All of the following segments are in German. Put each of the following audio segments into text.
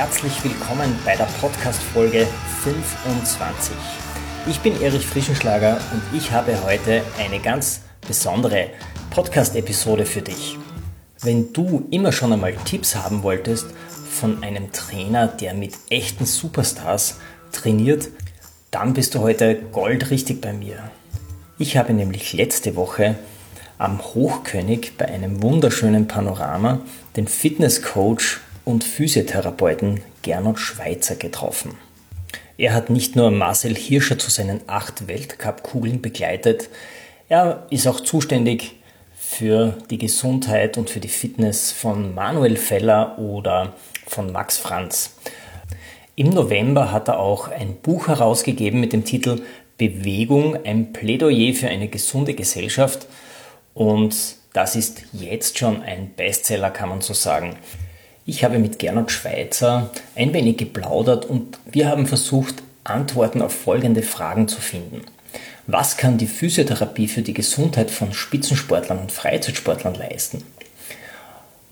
Herzlich willkommen bei der Podcast-Folge 25. Ich bin Erich Frischenschlager und ich habe heute eine ganz besondere Podcast-Episode für dich. Wenn du immer schon einmal Tipps haben wolltest von einem Trainer, der mit echten Superstars trainiert, dann bist du heute goldrichtig bei mir. Ich habe nämlich letzte Woche am Hochkönig bei einem wunderschönen Panorama den Fitnesscoach und Physiotherapeuten Gernot Schweizer getroffen. Er hat nicht nur Marcel Hirscher zu seinen acht Weltcup-Kugeln begleitet, er ist auch zuständig für die Gesundheit und für die Fitness von Manuel Feller oder von Max Franz. Im November hat er auch ein Buch herausgegeben mit dem Titel Bewegung, ein Plädoyer für eine gesunde Gesellschaft. Und das ist jetzt schon ein Bestseller, kann man so sagen. Ich habe mit Gernot Schweizer ein wenig geplaudert und wir haben versucht, Antworten auf folgende Fragen zu finden. Was kann die Physiotherapie für die Gesundheit von Spitzensportlern und Freizeitsportlern leisten?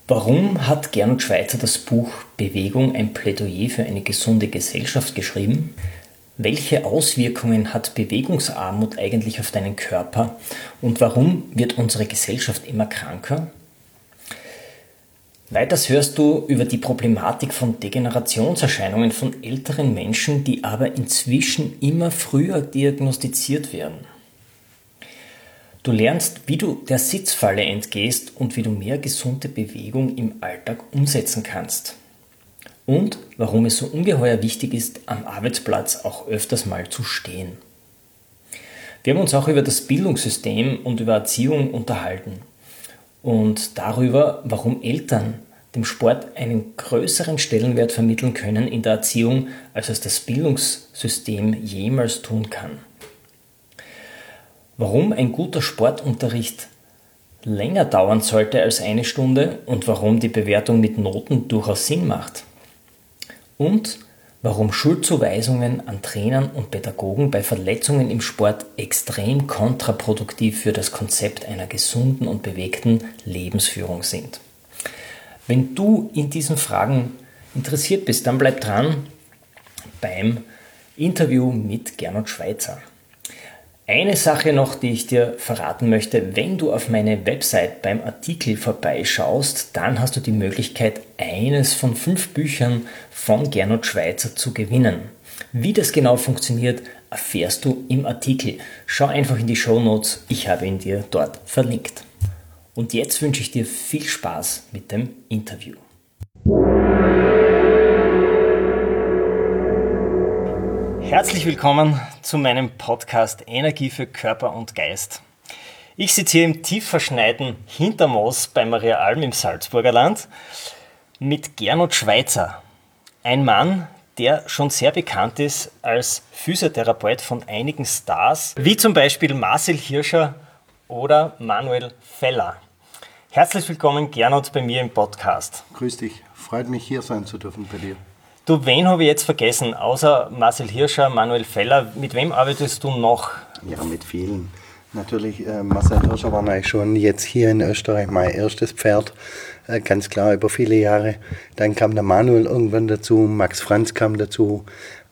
Warum hat Gernot Schweizer das Buch Bewegung ein Plädoyer für eine gesunde Gesellschaft geschrieben? Welche Auswirkungen hat Bewegungsarmut eigentlich auf deinen Körper und warum wird unsere Gesellschaft immer kranker? Weiters hörst du über die Problematik von Degenerationserscheinungen von älteren Menschen, die aber inzwischen immer früher diagnostiziert werden. Du lernst, wie du der Sitzfalle entgehst und wie du mehr gesunde Bewegung im Alltag umsetzen kannst. Und warum es so ungeheuer wichtig ist, am Arbeitsplatz auch öfters mal zu stehen. Wir haben uns auch über das Bildungssystem und über Erziehung unterhalten und darüber, warum Eltern dem Sport einen größeren Stellenwert vermitteln können in der Erziehung, als es das Bildungssystem jemals tun kann warum ein guter Sportunterricht länger dauern sollte als eine Stunde und warum die Bewertung mit Noten durchaus Sinn macht. Und warum Schuldzuweisungen an Trainern und Pädagogen bei Verletzungen im Sport extrem kontraproduktiv für das Konzept einer gesunden und bewegten Lebensführung sind. Wenn du in diesen Fragen interessiert bist, dann bleib dran beim Interview mit Gernot Schweizer. Eine Sache noch, die ich dir verraten möchte, wenn du auf meine Website beim Artikel vorbeischaust, dann hast du die Möglichkeit, eines von fünf Büchern von Gernot Schweizer zu gewinnen. Wie das genau funktioniert, erfährst du im Artikel. Schau einfach in die Show Notes, ich habe ihn dir dort verlinkt. Und jetzt wünsche ich dir viel Spaß mit dem Interview. Herzlich willkommen zu meinem Podcast Energie für Körper und Geist. Ich sitze hier im tief verschneiten Hintermoos bei Maria Alm im Salzburger Land mit Gernot Schweizer. Ein Mann, der schon sehr bekannt ist als Physiotherapeut von einigen Stars, wie zum Beispiel Marcel Hirscher oder Manuel Feller. Herzlich willkommen, Gernot, bei mir im Podcast. Grüß dich, freut mich hier sein zu dürfen bei dir. Du, wen habe ich jetzt vergessen? Außer Marcel Hirscher, Manuel Feller, mit wem arbeitest du noch? Ja, mit vielen. Natürlich, äh, Marcel Hirscher war eigentlich schon jetzt hier in Österreich mein erstes Pferd, ganz klar über viele Jahre. Dann kam der Manuel irgendwann dazu, Max Franz kam dazu,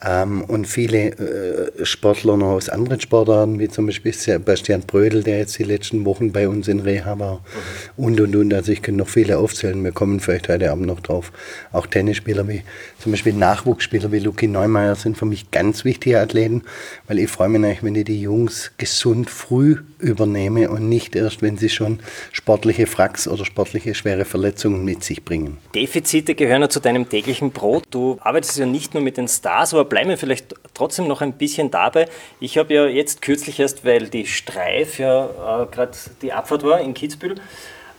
ähm, und viele äh, Sportler noch aus anderen Sportarten, wie zum Beispiel Sebastian Brödel, der jetzt die letzten Wochen bei uns in Reha war. Mhm. Und, und, und. Also ich kann noch viele aufzählen. Wir kommen vielleicht heute Abend noch drauf. Auch Tennisspieler wie zum Beispiel Nachwuchsspieler wie Luki Neumeier sind für mich ganz wichtige Athleten, weil ich freue mich natürlich, wenn ich die Jungs gesund früh übernehme und nicht erst, wenn sie schon sportliche Fracks oder sportliche schwere Verletzungen mit sich bringen. Defizite gehören ja zu deinem täglichen Brot. Du arbeitest ja nicht nur mit den Stars, aber bleiben wir vielleicht trotzdem noch ein bisschen dabei. Ich habe ja jetzt kürzlich erst, weil die Streif ja äh, gerade die Abfahrt war in Kitzbühel,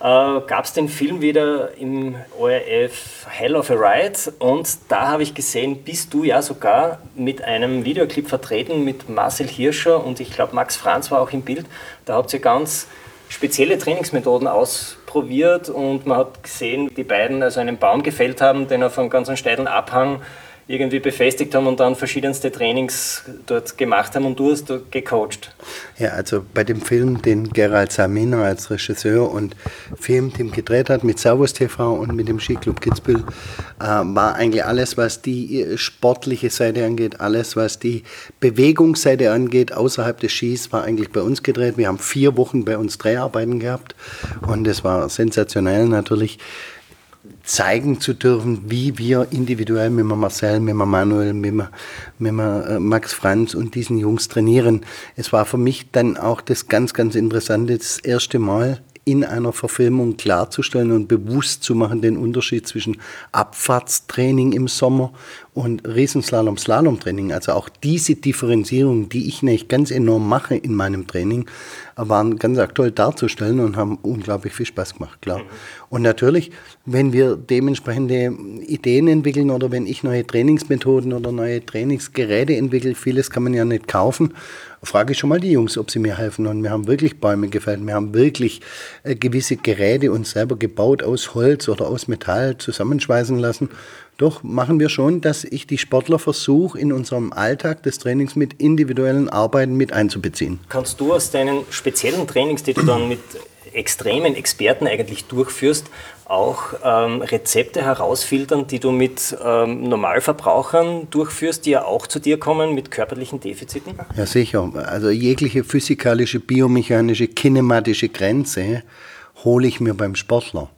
äh, gab es den Film wieder im ORF Hell of a Ride und da habe ich gesehen, bist du ja sogar mit einem Videoclip vertreten mit Marcel Hirscher und ich glaube Max Franz war auch im Bild. Da habt ihr ganz spezielle Trainingsmethoden ausprobiert und man hat gesehen, die beiden also einen Baum gefällt haben, den auf einem ganz steilen Abhang irgendwie befestigt haben und dann verschiedenste Trainings dort gemacht haben und du hast dort gecoacht. Ja, also bei dem Film, den Gerald Samina als Regisseur und Filmteam gedreht hat mit Servus TV und mit dem Skiclub Kitzbühel, äh, war eigentlich alles, was die äh, sportliche Seite angeht, alles, was die Bewegungsseite angeht, außerhalb des Skis, war eigentlich bei uns gedreht. Wir haben vier Wochen bei uns Dreharbeiten gehabt und es war sensationell natürlich zeigen zu dürfen, wie wir individuell mit Marcel, mit Manuel, mit, mit äh, Max Franz und diesen Jungs trainieren. Es war für mich dann auch das ganz, ganz Interessante, das erste Mal in einer Verfilmung klarzustellen und bewusst zu machen, den Unterschied zwischen Abfahrtstraining im Sommer und Riesenslalom, Slalomtraining. Also auch diese Differenzierung, die ich nicht ganz enorm mache in meinem Training, waren ganz aktuell darzustellen und haben unglaublich viel Spaß gemacht, klar. Mhm. Und natürlich, wenn wir dementsprechende Ideen entwickeln oder wenn ich neue Trainingsmethoden oder neue Trainingsgeräte entwickle, vieles kann man ja nicht kaufen, frage ich schon mal die Jungs, ob sie mir helfen. Und wir haben wirklich Bäume gefällt, wir haben wirklich äh, gewisse Geräte uns selber gebaut aus Holz oder aus Metall zusammenschweißen lassen doch machen wir schon, dass ich die Sportler versuche, in unserem Alltag des Trainings mit individuellen Arbeiten mit einzubeziehen. Kannst du aus deinen speziellen Trainings, die du dann mit extremen Experten eigentlich durchführst, auch ähm, Rezepte herausfiltern, die du mit ähm, Normalverbrauchern durchführst, die ja auch zu dir kommen mit körperlichen Defiziten? Ja, sicher. Also jegliche physikalische, biomechanische, kinematische Grenze hole ich mir beim Sportler.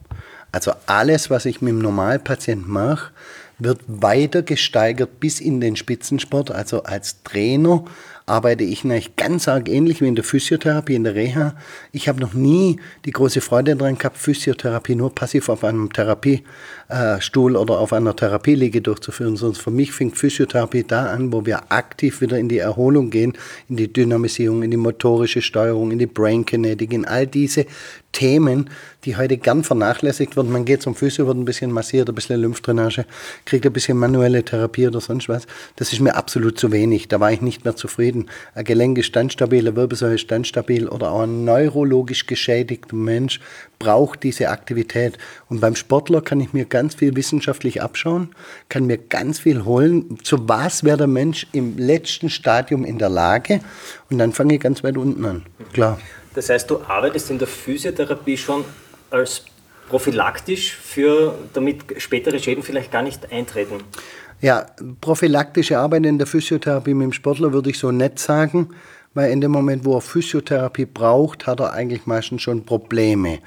Also alles, was ich mit dem Normalpatient mache, wird weiter gesteigert bis in den Spitzensport. Also als Trainer arbeite ich eigentlich ganz arg ähnlich wie in der Physiotherapie, in der Reha. Ich habe noch nie die große Freude daran gehabt, Physiotherapie nur passiv auf einem Therapiestuhl oder auf einer Therapieliege durchzuführen, sondern für mich fängt Physiotherapie da an, wo wir aktiv wieder in die Erholung gehen, in die Dynamisierung, in die motorische Steuerung, in die Brain Kinetic, in all diese Themen, die heute gern vernachlässigt werden. Man geht zum Physio, wird ein bisschen massiert, ein bisschen Lymphdrainage, kriegt ein bisschen manuelle Therapie oder sonst was. Das ist mir absolut zu wenig. Da war ich nicht mehr zufrieden. Ein Gelenk eine Wirbelsäule ist standstabil oder auch ein neurologisch geschädigter Mensch braucht diese Aktivität. Und beim Sportler kann ich mir ganz viel wissenschaftlich abschauen, kann mir ganz viel holen. Zu was wäre der Mensch im letzten Stadium in der Lage? Und dann fange ich ganz weit unten an. Klar. Das heißt, du arbeitest in der Physiotherapie schon als prophylaktisch für, damit spätere Schäden vielleicht gar nicht eintreten? Ja, prophylaktische Arbeit in der Physiotherapie mit dem Sportler würde ich so nett sagen, weil in dem Moment, wo er Physiotherapie braucht, hat er eigentlich meistens schon Probleme.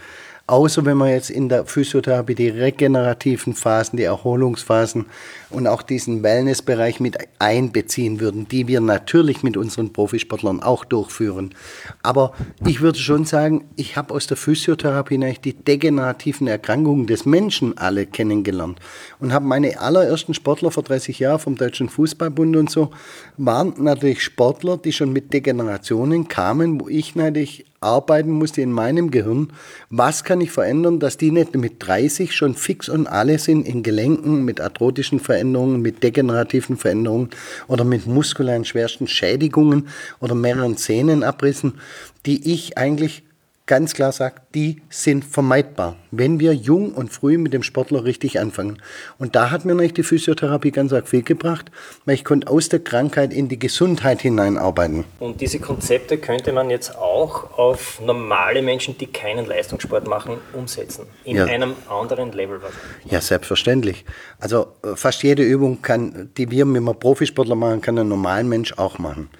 Außer wenn man jetzt in der Physiotherapie die regenerativen Phasen, die Erholungsphasen und auch diesen Wellnessbereich mit einbeziehen würden, die wir natürlich mit unseren Profisportlern auch durchführen. Aber ich würde schon sagen, ich habe aus der Physiotherapie eigentlich die degenerativen Erkrankungen des Menschen alle kennengelernt und habe meine allerersten Sportler vor 30 Jahren vom Deutschen Fußballbund und so, waren natürlich Sportler, die schon mit Degenerationen kamen, wo ich natürlich arbeiten musste in meinem Gehirn, was kann ich verändern, dass die nicht mit 30 schon fix und alle sind in Gelenken, mit arthrotischen Veränderungen, mit degenerativen Veränderungen oder mit muskulären schwersten Schädigungen oder mehreren Zähnenabrissen, die ich eigentlich ganz klar sagt, die sind vermeidbar, wenn wir jung und früh mit dem Sportler richtig anfangen. Und da hat mir natürlich die Physiotherapie ganz arg viel gebracht, weil ich konnte aus der Krankheit in die Gesundheit hineinarbeiten. Und diese Konzepte könnte man jetzt auch auf normale Menschen, die keinen Leistungssport machen, umsetzen, in ja. einem anderen Level. Ja, selbstverständlich. Also äh, fast jede Übung, kann, die wir mit einem Profisportler machen, kann ein normaler Mensch auch machen.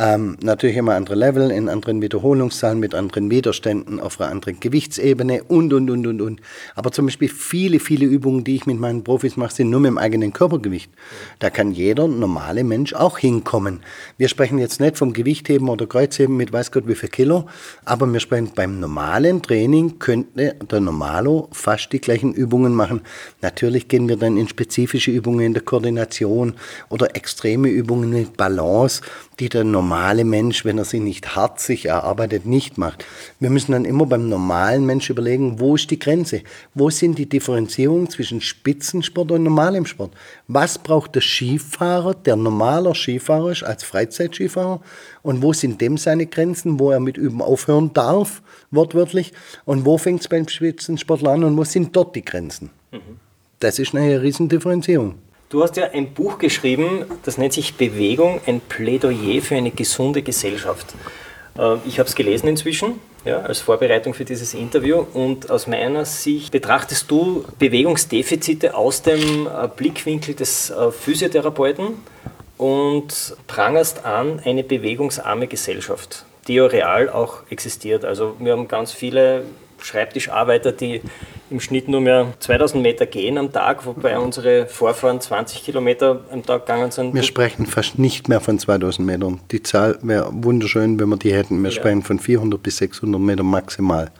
Ähm, natürlich immer andere Level, in anderen Wiederholungszahlen, mit anderen Widerständen, auf einer anderen Gewichtsebene und, und, und, und, und. Aber zum Beispiel viele, viele Übungen, die ich mit meinen Profis mache, sind nur mit dem eigenen Körpergewicht. Da kann jeder normale Mensch auch hinkommen. Wir sprechen jetzt nicht vom Gewichtheben oder Kreuzheben mit weiß Gott wie viel Kilo, aber wir sprechen beim normalen Training könnte der Normalo fast die gleichen Übungen machen. Natürlich gehen wir dann in spezifische Übungen in der Koordination oder extreme Übungen mit Balance, die der Normalo normale Mensch, wenn er sie nicht hart sich erarbeitet, nicht macht. Wir müssen dann immer beim normalen Mensch überlegen, wo ist die Grenze? Wo sind die Differenzierungen zwischen Spitzensport und normalem Sport? Was braucht der Skifahrer, der normaler Skifahrer ist als Freizeitskifahrer? Und wo sind dem seine Grenzen, wo er mit Üben aufhören darf, wortwörtlich? Und wo fängt es beim Spitzensportler an und wo sind dort die Grenzen? Mhm. Das ist eine Riesendifferenzierung. Du hast ja ein Buch geschrieben, das nennt sich Bewegung, ein Plädoyer für eine gesunde Gesellschaft. Äh, ich habe es gelesen inzwischen, ja, als Vorbereitung für dieses Interview. Und aus meiner Sicht betrachtest du Bewegungsdefizite aus dem äh, Blickwinkel des äh, Physiotherapeuten und prangerst an eine bewegungsarme Gesellschaft, die ja real auch existiert. Also wir haben ganz viele Schreibtischarbeiter, die im Schnitt nur mehr 2000 Meter gehen am Tag, wobei unsere Vorfahren 20 Kilometer am Tag gegangen sind. Wir sprechen fast nicht mehr von 2000 Metern. Die Zahl wäre wunderschön, wenn wir die hätten. Wir ja. sprechen von 400 bis 600 Metern maximal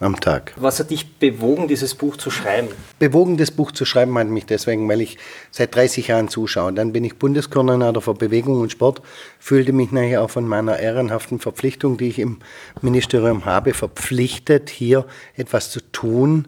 am Tag. Was hat dich bewogen, dieses Buch zu schreiben? Bewogen, das Buch zu schreiben, hat mich deswegen, weil ich seit 30 Jahren zuschaue. Dann bin ich Bundeskoordinator für Bewegung und Sport, fühlte mich nachher auch von meiner ehrenhaften Verpflichtung, die ich im Ministerium habe, verpflichtet, hier etwas zu tun,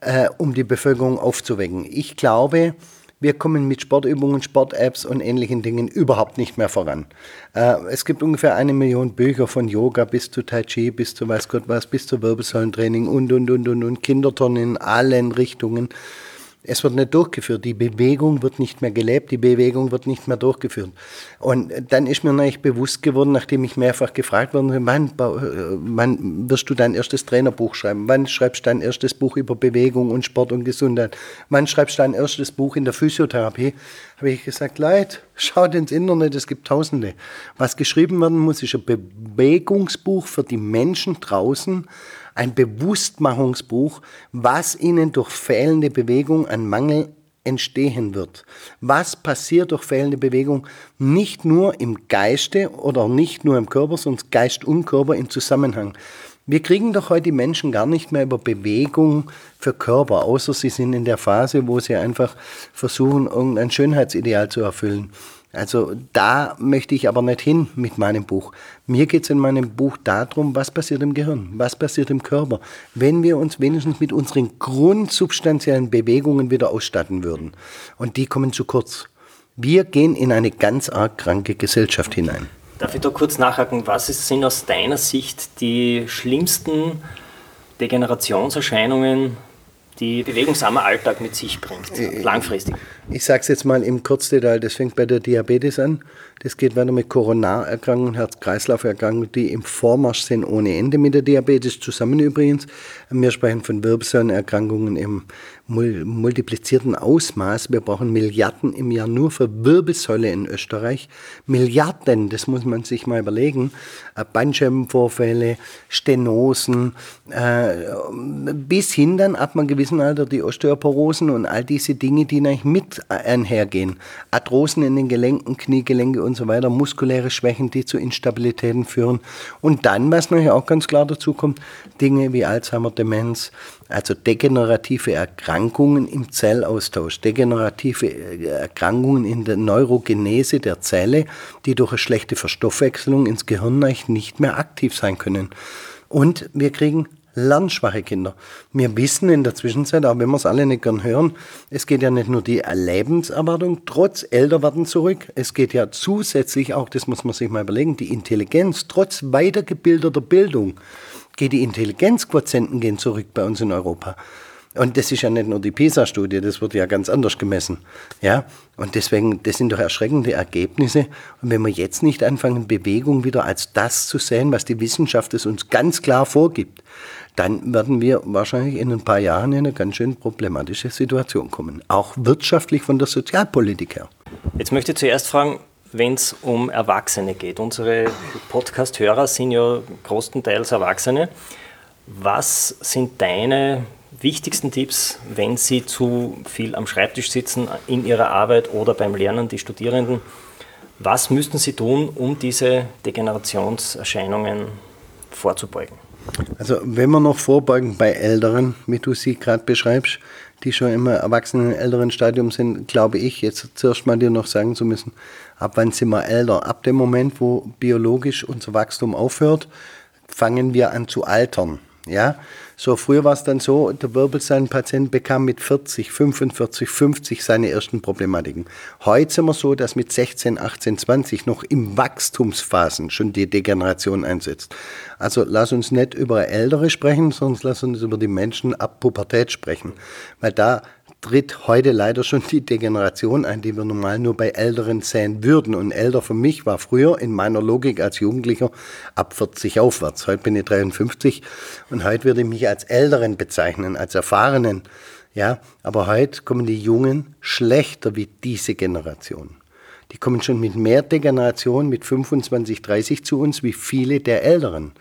äh, um die Bevölkerung aufzuwecken. Ich glaube, wir kommen mit Sportübungen, Sport-Apps und ähnlichen Dingen überhaupt nicht mehr voran. Äh, es gibt ungefähr eine Million Bücher von Yoga bis zu Tai Chi, bis zu weiß Gott was, bis zu Wirbelsäulentraining und, und, und, und, und Kinderturnen in allen Richtungen. Es wird nicht durchgeführt. Die Bewegung wird nicht mehr gelebt, die Bewegung wird nicht mehr durchgeführt. Und dann ist mir eigentlich bewusst geworden, nachdem ich mehrfach gefragt wurde, wann, wann wirst du dein erstes Trainerbuch schreiben? Wann schreibst du dein erstes Buch über Bewegung und Sport und Gesundheit? Wann schreibst du dein erstes Buch in der Physiotherapie? Habe ich gesagt, Leute, schaut ins Internet, es gibt Tausende. Was geschrieben werden muss, ist ein Bewegungsbuch für die Menschen draußen, ein Bewusstmachungsbuch, was ihnen durch fehlende Bewegung an Mangel entstehen wird. Was passiert durch fehlende Bewegung nicht nur im Geiste oder nicht nur im Körper, sondern Geist und Körper im Zusammenhang. Wir kriegen doch heute Menschen gar nicht mehr über Bewegung für Körper, außer sie sind in der Phase, wo sie einfach versuchen, irgendein Schönheitsideal zu erfüllen. Also da möchte ich aber nicht hin mit meinem Buch. Mir geht es in meinem Buch darum, was passiert im Gehirn, was passiert im Körper, wenn wir uns wenigstens mit unseren grundsubstanziellen Bewegungen wieder ausstatten würden. Und die kommen zu kurz. Wir gehen in eine ganz arg kranke Gesellschaft hinein. Darf ich da kurz nachhaken, was sind aus deiner Sicht die schlimmsten Degenerationserscheinungen die bewegungsarmer Alltag mit sich bringt, langfristig. Ich sage es jetzt mal im Kurzdetail, das fängt bei der Diabetes an, das geht weiter mit Koronarerkrankungen, Herz-Kreislauf-Erkrankungen, die im Vormarsch sind ohne Ende mit der Diabetes zusammen übrigens. Wir sprechen von Wirbelsäulenerkrankungen im multiplizierten Ausmaß. Wir brauchen Milliarden im Jahr nur für Wirbelsäule in Österreich. Milliarden, das muss man sich mal überlegen. Äh, Bandscheibenvorfälle, Stenosen, äh, bis hin dann ab einem gewissen Alter die Osteoporosen und all diese Dinge, die eigentlich mit einhergehen. Arthrosen in den Gelenken, Kniegelenke und so weiter, muskuläre Schwächen, die zu Instabilitäten führen. Und dann, was nachher auch ganz klar dazu kommt, Dinge wie Alzheimer, Demenz, also degenerative Erkrankungen im Zellaustausch, degenerative äh, Erkrankungen in der Neurogenese der Zelle, die durch eine schlechte Verstoffwechselung ins Gehirn nicht mehr aktiv sein können. Und wir kriegen lernschwache Kinder. Wir wissen in der Zwischenzeit, auch wenn wir es alle nicht gern hören, es geht ja nicht nur die Lebenserwartung trotz Älterwerden zurück, es geht ja zusätzlich auch, das muss man sich mal überlegen, die Intelligenz trotz weitergebildeter Bildung geht die Intelligenzquotienten gehen zurück bei uns in Europa. Und das ist ja nicht nur die PISA-Studie, das wird ja ganz anders gemessen. Ja? Und deswegen, das sind doch erschreckende Ergebnisse. Und wenn wir jetzt nicht anfangen, Bewegung wieder als das zu sehen, was die Wissenschaft es uns ganz klar vorgibt, dann werden wir wahrscheinlich in ein paar Jahren in eine ganz schön problematische Situation kommen. Auch wirtschaftlich von der Sozialpolitik her. Jetzt möchte ich zuerst fragen, wenn es um Erwachsene geht. Unsere Podcast-Hörer sind ja größtenteils Erwachsene. Was sind deine wichtigsten Tipps, wenn sie zu viel am Schreibtisch sitzen in ihrer Arbeit oder beim Lernen, die Studierenden? Was müssten sie tun, um diese Degenerationserscheinungen vorzubeugen? Also wenn wir noch vorbeugen bei Älteren, wie du sie gerade beschreibst, die schon im erwachsenen, älteren Stadium sind, glaube ich, jetzt zuerst mal dir noch sagen zu müssen, ab wann sind wir älter? Ab dem Moment, wo biologisch unser Wachstum aufhört, fangen wir an zu altern. Ja, so früher war es dann so, der Wirbelsäulenpatient bekam mit 40, 45, 50 seine ersten Problematiken. Heute sind wir so, dass mit 16, 18, 20 noch im Wachstumsphasen schon die Degeneration einsetzt. Also lass uns nicht über Ältere sprechen, sondern lass uns über die Menschen ab Pubertät sprechen. Weil da tritt heute leider schon die Degeneration ein, die wir normal nur bei Älteren sehen würden. Und älter für mich war früher in meiner Logik als Jugendlicher ab 40 aufwärts. Heute bin ich 53 und heute würde ich mich als Älteren bezeichnen, als Erfahrenen. Ja, aber heute kommen die Jungen schlechter wie diese Generation. Die kommen schon mit mehr Degeneration mit 25, 30 zu uns wie viele der Älteren.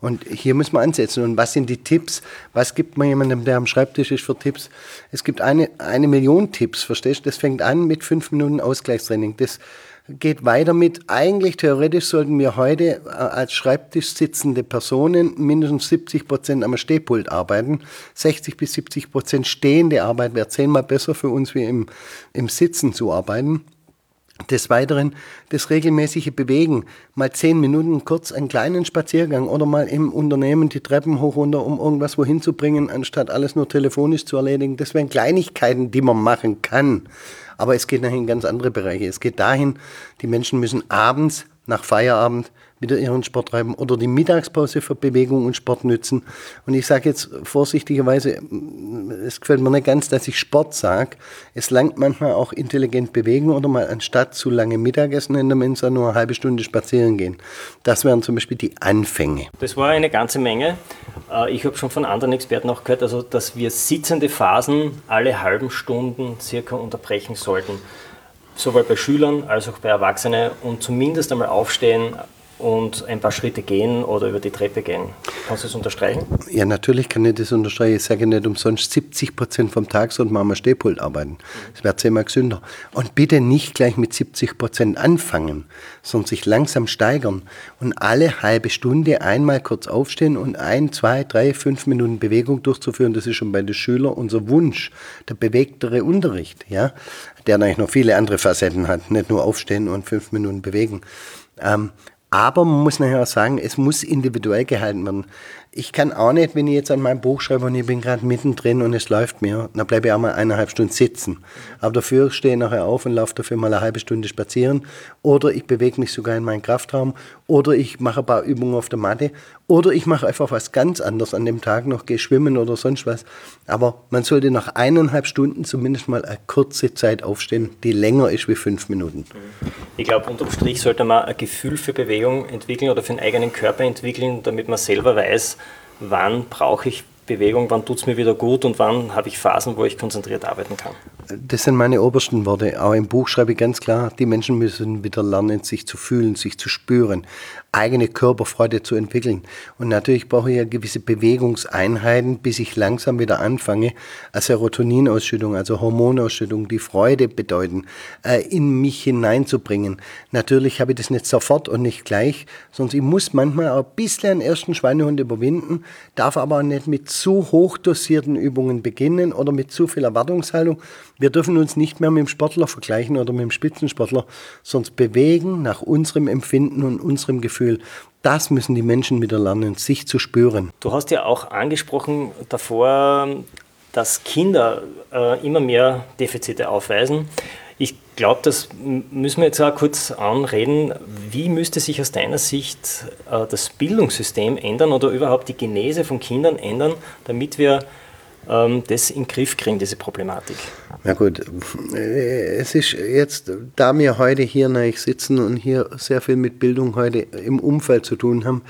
Und hier muss man ansetzen. Und was sind die Tipps? Was gibt man jemandem, der am Schreibtisch ist, für Tipps? Es gibt eine, eine Million Tipps, verstehst du? Das fängt an mit fünf Minuten Ausgleichstraining. Das geht weiter mit, eigentlich theoretisch sollten wir heute äh, als Schreibtisch sitzende Personen mindestens 70 Prozent am Stehpult arbeiten. 60 bis 70 Prozent stehende Arbeit wäre zehnmal besser für uns, wie im, im Sitzen zu arbeiten. Des Weiteren das regelmäßige Bewegen, mal zehn Minuten kurz einen kleinen Spaziergang oder mal im Unternehmen die Treppen hoch runter, um irgendwas wohin zu bringen, anstatt alles nur telefonisch zu erledigen. Das wären Kleinigkeiten, die man machen kann. Aber es geht nachher in ganz andere Bereiche. Es geht dahin, die Menschen müssen abends nach Feierabend wieder ihren Sport treiben oder die Mittagspause für Bewegung und Sport nützen. Und ich sage jetzt vorsichtigerweise, es gefällt mir nicht ganz, dass ich Sport sage. Es langt manchmal auch intelligent bewegen oder mal anstatt zu lange Mittagessen in der Mensa nur eine halbe Stunde spazieren gehen. Das wären zum Beispiel die Anfänge. Das war eine ganze Menge. Äh, ich habe schon von anderen Experten auch gehört, also dass wir sitzende Phasen alle halben Stunden circa unterbrechen sollten sowohl bei Schülern als auch bei Erwachsenen und zumindest einmal aufstehen, und ein paar Schritte gehen oder über die Treppe gehen. Kannst du das unterstreichen? Ja, natürlich kann ich das unterstreichen. Ich sage nicht umsonst, 70 Prozent vom Tag sollte man am Stehpult arbeiten. Das wäre zehnmal gesünder. Und bitte nicht gleich mit 70 Prozent anfangen, sondern sich langsam steigern und alle halbe Stunde einmal kurz aufstehen und ein, zwei, drei, fünf Minuten Bewegung durchzuführen. Das ist schon bei den Schülern unser Wunsch, der bewegtere Unterricht, ja, der eigentlich noch viele andere Facetten hat, nicht nur aufstehen und fünf Minuten bewegen. Ähm, aber man muss nachher auch sagen, es muss individuell gehalten werden. Ich kann auch nicht, wenn ich jetzt an meinem Buch schreibe und ich bin gerade mittendrin und es läuft mir, dann bleibe ich auch mal eineinhalb Stunden sitzen. Aber dafür stehe ich nachher auf und laufe dafür mal eine halbe Stunde spazieren. Oder ich bewege mich sogar in meinen Kraftraum. Oder ich mache ein paar Übungen auf der Matte. Oder ich mache einfach was ganz anderes an dem Tag noch, gehe schwimmen oder sonst was. Aber man sollte nach eineinhalb Stunden zumindest mal eine kurze Zeit aufstehen, die länger ist wie fünf Minuten. Ich glaube, unterm Strich sollte man ein Gefühl für Bewegung entwickeln oder für den eigenen Körper entwickeln, damit man selber weiß, wann brauche ich Bewegung, wann tut es mir wieder gut und wann habe ich Phasen, wo ich konzentriert arbeiten kann. Das sind meine obersten Worte. Auch im Buch schreibe ich ganz klar, die Menschen müssen wieder lernen, sich zu fühlen, sich zu spüren, eigene Körperfreude zu entwickeln. Und natürlich brauche ich ja gewisse Bewegungseinheiten, bis ich langsam wieder anfange, Serotoninausschüttung, also Hormonausschüttung, die Freude bedeuten, äh, in mich hineinzubringen. Natürlich habe ich das nicht sofort und nicht gleich, sondern ich muss manchmal auch ein bisschen den ersten Schweinehund überwinden, darf aber auch nicht mit zu hoch dosierten Übungen beginnen oder mit zu viel Erwartungshaltung. Wir dürfen uns nicht mehr mit dem Sportler vergleichen oder mit dem Spitzensportler, sonst bewegen nach unserem Empfinden und unserem Gefühl. Das müssen die Menschen wieder lernen, sich zu spüren. Du hast ja auch angesprochen davor, dass Kinder äh, immer mehr Defizite aufweisen. Ich glaube, das müssen wir jetzt auch kurz anreden. Wie müsste sich aus deiner Sicht äh, das Bildungssystem ändern oder überhaupt die Genese von Kindern ändern, damit wir das in den Griff kriegen, diese Problematik? Na gut, äh, es ist jetzt, da wir heute hier sitzen und hier sehr viel mit Bildung heute im Umfeld zu tun haben,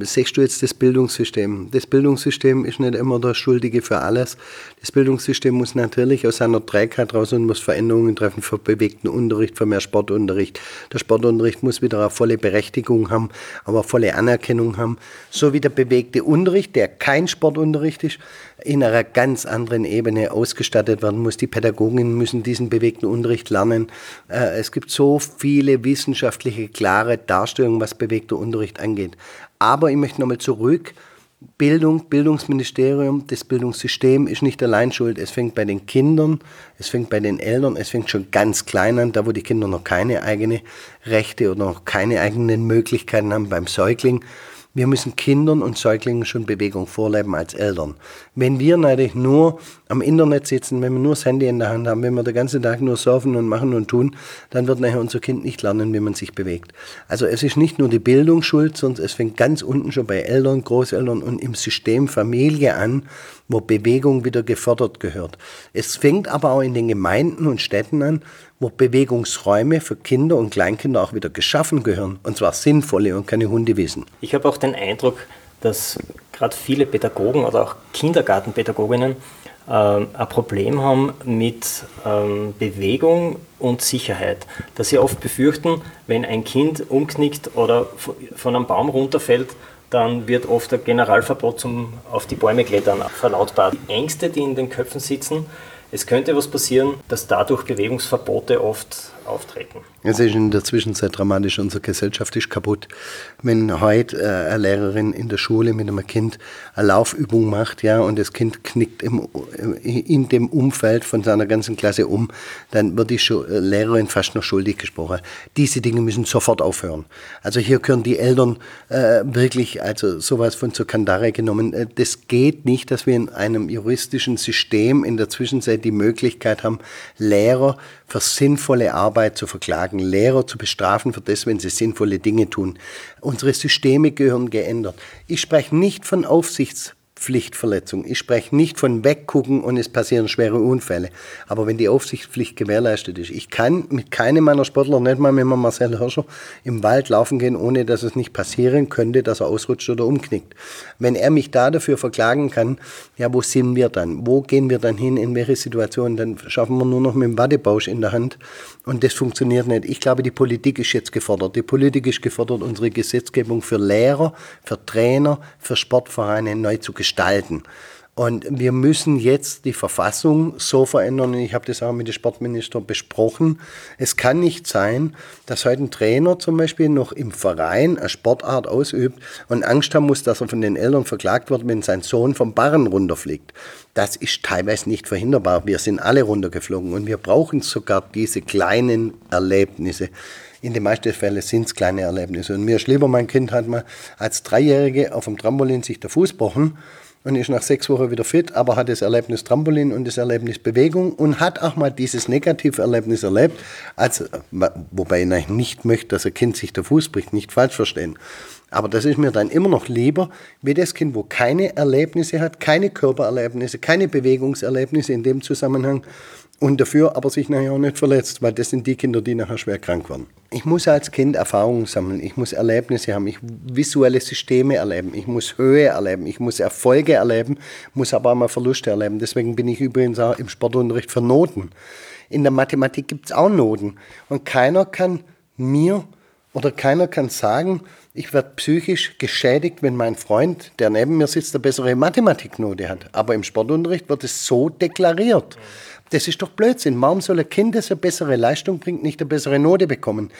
siehst du jetzt das Bildungssystem. Das Bildungssystem ist nicht immer der Schuldige für alles. Das Bildungssystem muss natürlich aus seiner Trägheit raus und muss Veränderungen treffen für bewegten Unterricht, für mehr Sportunterricht. Der Sportunterricht muss wieder eine volle Berechtigung haben, aber volle Anerkennung haben. So wie der bewegte Unterricht, der kein Sportunterricht ist, in einer ganz anderen Ebene ausgestattet werden muss. Die Pädagogen müssen diesen bewegten Unterricht lernen. Äh, es gibt so viele wissenschaftliche, klare Darstellungen, was bewegter Unterricht angeht. Aber ich möchte nochmal zurück Bildung, Bildungsministerium, das Bildungssystem ist nicht allein schuld. Es fängt bei den Kindern, es fängt bei den Eltern, es fängt schon ganz klein an, da wo die Kinder noch keine eigene Rechte oder noch keine eigenen Möglichkeiten haben beim Säugling. Wir müssen Kindern und Säuglingen schon Bewegung vorleben als Eltern. Wenn wir natürlich nur am Internet sitzen, wenn wir nur das Handy in der Hand haben, wenn wir den ganzen Tag nur surfen und machen und tun, dann wird nachher unser Kind nicht lernen, wie man sich bewegt. Also es ist nicht nur die Bildung schuld, sondern es fängt ganz unten schon bei Eltern, Großeltern und im System Familie an, wo Bewegung wieder gefördert gehört. Es fängt aber auch in den Gemeinden und Städten an, wo Bewegungsräume für Kinder und Kleinkinder auch wieder geschaffen gehören. Und zwar sinnvolle und keine Hundewiesen. Ich habe auch den Eindruck, dass gerade viele Pädagogen oder auch Kindergartenpädagoginnen äh, ein Problem haben mit ähm, Bewegung und Sicherheit. Dass sie oft befürchten, wenn ein Kind umknickt oder von einem Baum runterfällt, dann wird oft ein Generalverbot zum auf die Bäume klettern verlautbart. Die Ängste, die in den Köpfen sitzen, es könnte was passieren, dass dadurch Bewegungsverbote oft auftreten. Es ist in der Zwischenzeit dramatisch, unsere Gesellschaft ist kaputt. Wenn heute äh, eine Lehrerin in der Schule mit einem Kind eine Laufübung macht, ja, und das Kind knickt im, in dem Umfeld von seiner ganzen Klasse um, dann wird die äh, Lehrerin fast noch schuldig gesprochen. Diese Dinge müssen sofort aufhören. Also hier können die Eltern äh, wirklich also sowas von zur Kandare genommen. Äh, das geht nicht, dass wir in einem juristischen System in der Zwischenzeit die Möglichkeit haben, Lehrer für sinnvolle Arbeit zu verklagen, Lehrer zu bestrafen für das, wenn sie sinnvolle Dinge tun. Unsere Systeme gehören geändert. Ich spreche nicht von Aufsichts Pflichtverletzung. Ich spreche nicht von weggucken und es passieren schwere Unfälle. Aber wenn die Aufsichtspflicht gewährleistet ist, ich kann mit keinem meiner Sportler, nicht mal mit Marcel Hirscher, im Wald laufen gehen, ohne dass es nicht passieren könnte, dass er ausrutscht oder umknickt. Wenn er mich da dafür verklagen kann, ja, wo sind wir dann? Wo gehen wir dann hin? In welche Situation? Dann schaffen wir nur noch mit dem Wattebausch in der Hand. Und das funktioniert nicht. Ich glaube, die Politik ist jetzt gefordert. Die Politik ist gefordert, unsere Gesetzgebung für Lehrer, für Trainer, für Sportvereine neu zu gestalten gestalten. Und wir müssen jetzt die Verfassung so verändern, und ich habe das auch mit dem Sportminister besprochen. Es kann nicht sein, dass heute ein Trainer zum Beispiel noch im Verein eine Sportart ausübt und Angst haben muss, dass er von den Eltern verklagt wird, wenn sein Sohn vom Barren runterfliegt. Das ist teilweise nicht verhinderbar. Wir sind alle runtergeflogen und wir brauchen sogar diese kleinen Erlebnisse. In den meisten Fällen sind es kleine Erlebnisse. Und mir Schlieber, mein Kind hat mal als Dreijährige auf dem Trampolin sich der Fuß gebrochen und ist nach sechs Wochen wieder fit, aber hat das Erlebnis Trampolin und das Erlebnis Bewegung und hat auch mal dieses negative Erlebnis erlebt, als, wobei ich nicht möchte, dass ein Kind sich der Fuß bricht, nicht falsch verstehen. Aber das ist mir dann immer noch lieber, wie das Kind, wo keine Erlebnisse hat, keine Körpererlebnisse, keine Bewegungserlebnisse in dem Zusammenhang und dafür aber sich nachher auch nicht verletzt, weil das sind die Kinder, die nachher schwer krank werden. Ich muss als Kind Erfahrungen sammeln, ich muss Erlebnisse haben, ich visuelle Systeme erleben, ich muss Höhe erleben, ich muss Erfolge erleben, muss aber auch mal Verluste erleben. Deswegen bin ich übrigens auch im Sportunterricht für Noten. In der Mathematik gibt es auch Noten und keiner kann mir oder keiner kann sagen, ich werde psychisch geschädigt, wenn mein Freund, der neben mir sitzt, eine bessere Mathematiknote hat. Aber im Sportunterricht wird es so deklariert. Das ist doch Blödsinn. Warum soll ein Kind, das eine bessere Leistung bringt, nicht eine bessere Note bekommen?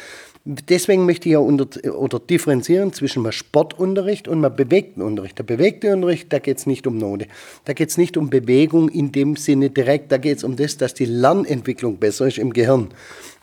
Deswegen möchte ich ja unter, oder differenzieren zwischen einem Sportunterricht und einem bewegten Unterricht. Der bewegte Unterricht, da geht es nicht um Note. Da geht es nicht um Bewegung in dem Sinne direkt. Da geht es um das, dass die Lernentwicklung besser ist im Gehirn.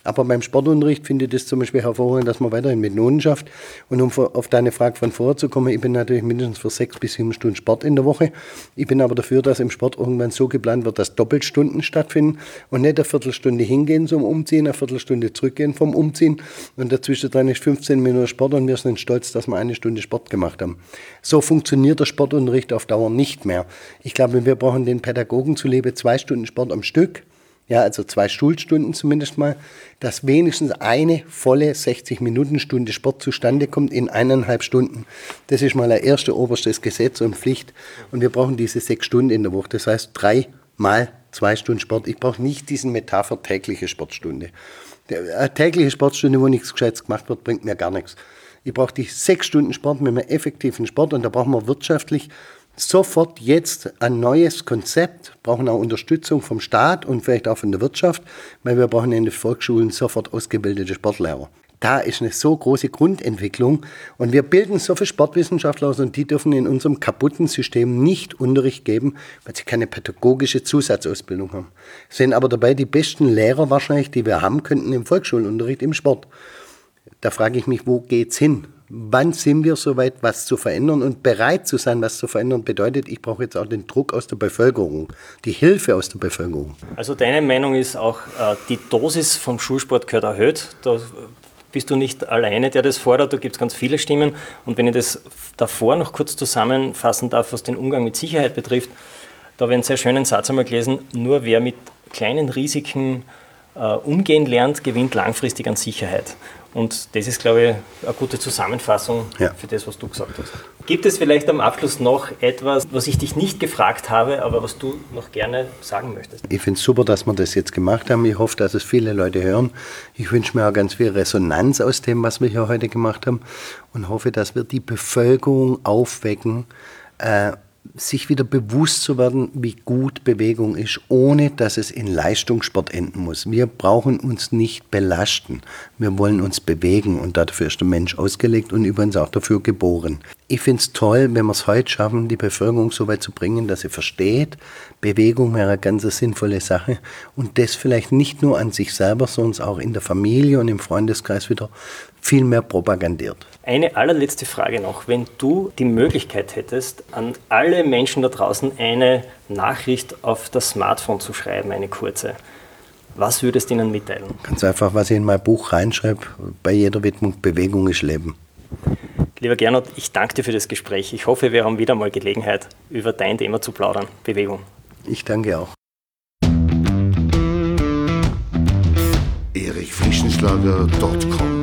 Aber beim Sportunterricht finde ich das zum Beispiel hervorragend, dass man weiterhin mit Noten schafft. Und um auf deine Frage von vorher zu kommen, ich bin natürlich mindestens für sechs bis sieben Stunden Sport in der Woche. Ich bin aber dafür, dass im Sport irgendwann so geplant wird, dass Doppelstunden stattfinden und nicht eine Viertelstunde hingehen zum Umziehen, eine Viertelstunde zurückgehen vom Umziehen und dazwischen dran ist 15 Minuten Sport und wir sind stolz, dass wir eine Stunde Sport gemacht haben. So funktioniert der Sportunterricht auf Dauer nicht mehr. Ich glaube, wir brauchen den Pädagogen zuliebe zwei Stunden Sport am Stück ja, also zwei Schulstunden zumindest mal, dass wenigstens eine volle 60-Minuten-Stunde Sport zustande kommt in eineinhalb Stunden. Das ist mal ein erste oberstes Gesetz und Pflicht. Und wir brauchen diese sechs Stunden in der Woche. Das heißt, drei mal zwei Stunden Sport. Ich brauche nicht diesen Metapher tägliche Sportstunde. Eine tägliche Sportstunde, wo nichts Gescheites gemacht wird, bringt mir gar nichts. Ich brauche die sechs Stunden Sport mit einem effektiven Sport und da brauchen wir wirtschaftlich sofort jetzt ein neues Konzept, brauchen auch Unterstützung vom Staat und vielleicht auch von der Wirtschaft, weil wir brauchen in den Volksschulen sofort ausgebildete Sportlehrer. da ist eine so große Grundentwicklung und wir bilden so viele Sportwissenschaftler aus und die dürfen in unserem kaputten System nicht Unterricht geben, weil sie keine pädagogische Zusatzausbildung haben. Sind aber dabei die besten Lehrer wahrscheinlich, die wir haben könnten im Volksschulunterricht im Sport. Da frage ich mich, wo geht's hin? Wann sind wir soweit, was zu verändern? Und bereit zu sein, was zu verändern, bedeutet, ich brauche jetzt auch den Druck aus der Bevölkerung, die Hilfe aus der Bevölkerung. Also deine Meinung ist auch, äh, die Dosis vom Schulsport gehört erhöht. Da bist du nicht alleine, der das fordert. Da gibt es ganz viele Stimmen. Und wenn ich das davor noch kurz zusammenfassen darf, was den Umgang mit Sicherheit betrifft, da habe ich einen sehr schönen Satz einmal gelesen, nur wer mit kleinen Risiken äh, umgehen lernt, gewinnt langfristig an Sicherheit. Und das ist, glaube ich, eine gute Zusammenfassung ja. für das, was du gesagt hast. Gibt es vielleicht am Abschluss noch etwas, was ich dich nicht gefragt habe, aber was du noch gerne sagen möchtest? Ich finde es super, dass wir das jetzt gemacht haben. Ich hoffe, dass es viele Leute hören. Ich wünsche mir auch ganz viel Resonanz aus dem, was wir hier heute gemacht haben und hoffe, dass wir die Bevölkerung aufwecken, äh, sich wieder bewusst zu werden, wie gut Bewegung ist, ohne dass es in Leistungssport enden muss. Wir brauchen uns nicht belasten. Wir wollen uns bewegen und dafür ist der Mensch ausgelegt und übrigens auch dafür geboren. Ich finde es toll, wenn wir es heute schaffen, die Bevölkerung so weit zu bringen, dass sie versteht, Bewegung wäre eine ganz sinnvolle Sache und das vielleicht nicht nur an sich selber, sondern auch in der Familie und im Freundeskreis wieder viel mehr propagandiert. Eine allerletzte Frage noch. Wenn du die Möglichkeit hättest, an alle Menschen da draußen eine Nachricht auf das Smartphone zu schreiben, eine kurze, was würdest du ihnen mitteilen? Ganz einfach, was ich in mein Buch reinschreibe, bei jeder Widmung, Bewegung ist Leben. Lieber Gernot, ich danke dir für das Gespräch. Ich hoffe, wir haben wieder mal Gelegenheit, über dein Thema zu plaudern, Bewegung. Ich danke auch. erichfrischenschlager.com